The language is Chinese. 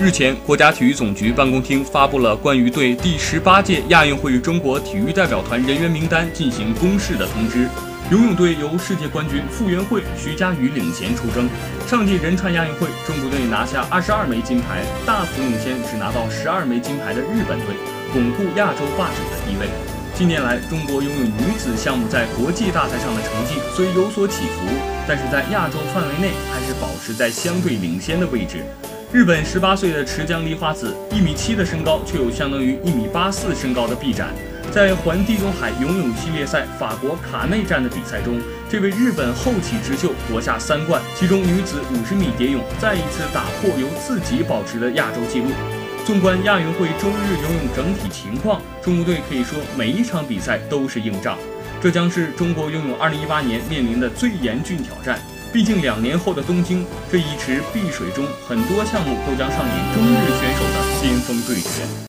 日前，国家体育总局办公厅发布了关于对第十八届亚运会中国体育代表团人员名单进行公示的通知。游泳队由世界冠军傅园慧、徐嘉余领衔出征。上届仁川亚运会，中国队拿下二十二枚金牌，大幅领先只拿到十二枚金牌的日本队，巩固亚洲霸主的地位。近年来，中国游泳女子项目在国际大赛上的成绩虽有所起伏，但是在亚洲范围内还是保持在相对领先的位置。日本十八岁的池江梨花子，一米七的身高，却有相当于一米八四身高的臂展。在环地中海游泳系列赛法国卡内站的比赛中，这位日本后起之秀夺下三冠，其中女子五十米蝶泳再一次打破由自己保持的亚洲纪录。纵观亚运会中日游泳整体情况，中国队可以说每一场比赛都是硬仗，这将是中国游泳2018年面临的最严峻挑战。毕竟，两年后的东京，这一池碧水中，很多项目都将上演中日选手的巅峰对决。